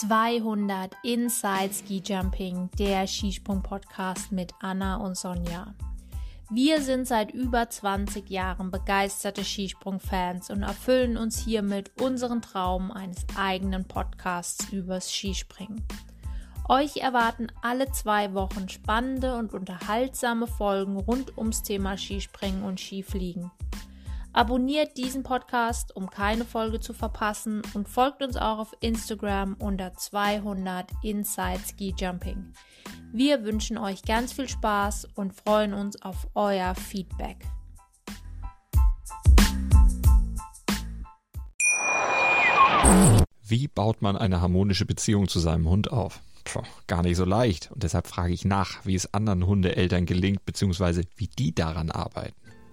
200 Inside Ski Jumping, der Skisprung-Podcast mit Anna und Sonja. Wir sind seit über 20 Jahren begeisterte Skisprung-Fans und erfüllen uns hiermit unseren Traum eines eigenen Podcasts übers Skispringen. Euch erwarten alle zwei Wochen spannende und unterhaltsame Folgen rund ums Thema Skispringen und Skifliegen. Abonniert diesen Podcast, um keine Folge zu verpassen und folgt uns auch auf Instagram unter 200 Inside Ski Jumping. Wir wünschen euch ganz viel Spaß und freuen uns auf euer Feedback. Wie baut man eine harmonische Beziehung zu seinem Hund auf? Puh, gar nicht so leicht. Und deshalb frage ich nach, wie es anderen Hundeeltern gelingt, beziehungsweise wie die daran arbeiten.